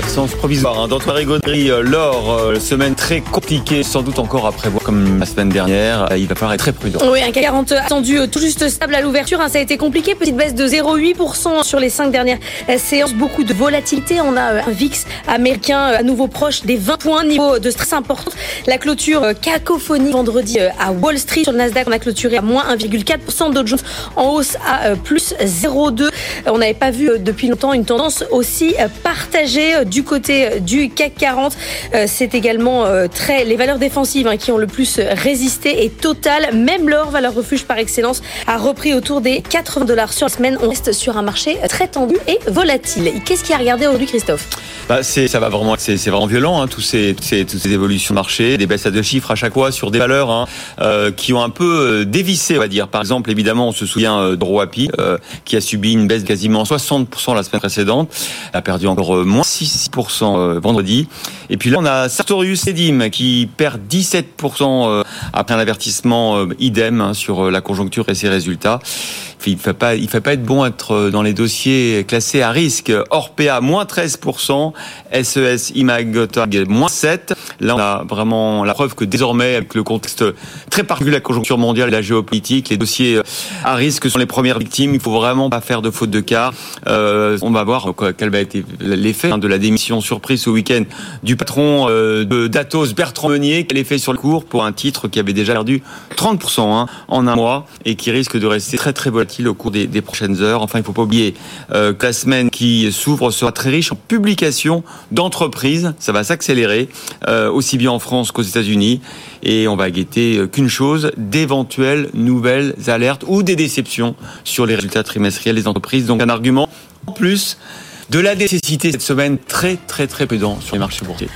l'absence provisoire hein, d'Antoine Gaudry euh, lors euh, semaine très compliquée, sans doute encore à prévoir comme la semaine dernière. Euh, il va falloir être très prudent. Oui, un CAC 40 attendu tout juste stable à l'ouverture. hein, ça a été compliqué. Petite baisse de 0,8% sur les cinq dernières séances. Beaucoup de volatilité. On a un VIX américain à nouveau proche des 20 points. Niveau de stress important. La clôture cacophonie vendredi à Wall Street. Sur le Nasdaq, on a clôturé à moins 1,4%. Dow Jones en hausse à plus 0,2. Euh, On n'avait pas vu depuis longtemps une tendance aussi partagée du côté euh, du CAC 40. Euh, C'est également euh, très les valeurs défensives hein, qui ont le plus résisté et Total, même l'or, valeur refuge par excellence, a repris autour des 80 dollars sur la semaine. On reste sur un marché très tendu et volatile. Qu'est-ce qui a regardé aujourd'hui, Christophe? Bah, c'est, ça va vraiment, c'est, vraiment violent, hein, tous ces, toutes ces évolutions de marché, des baisses à deux chiffres à chaque fois sur des valeurs hein, euh, qui ont un peu euh, dévissé, on va dire. Par exemple, évidemment, on se souvient euh, de Roapi, qui a subi une baisse quasiment 60% la semaine précédente, a perdu encore moins 6% euh, vendredi. Et puis là, on a Sartorius Edim qui perd 17% euh, après un avertissement euh, idem hein, sur euh, la conjoncture et ses résultats. Il ne fait pas, fait pas être bon être dans les dossiers classés à risque. Orpea, moins 13%, SES Imagotag, moins 7%. Là, on a vraiment la preuve que désormais, avec le contexte très particulier de la conjoncture mondiale et de la géopolitique, les dossiers euh, à risque sont les premières victimes. Il faut vraiment pas faire de faute de cas. Euh, on va voir quel va être l'effet hein, de la démission surprise ce week-end du patron euh, de d'Atos, Bertrand Meunier, quel effet sur le cours pour un titre qui avait déjà perdu 30% hein, en un mois et qui risque de rester très très volatile au cours des, prochaines heures. Enfin, il faut pas oublier euh, que la semaine qui s'ouvre sera très riche en publications d'entreprises. Ça va s'accélérer, aussi bien en France qu'aux États-Unis. Et on va guetter euh, qu'une chose, d'éventuelles nouvelles alertes ou des déceptions sur les résultats trimestriels des entreprises. Donc un argument en plus de la nécessité cette semaine très très très prudent sur les marchés boursiers.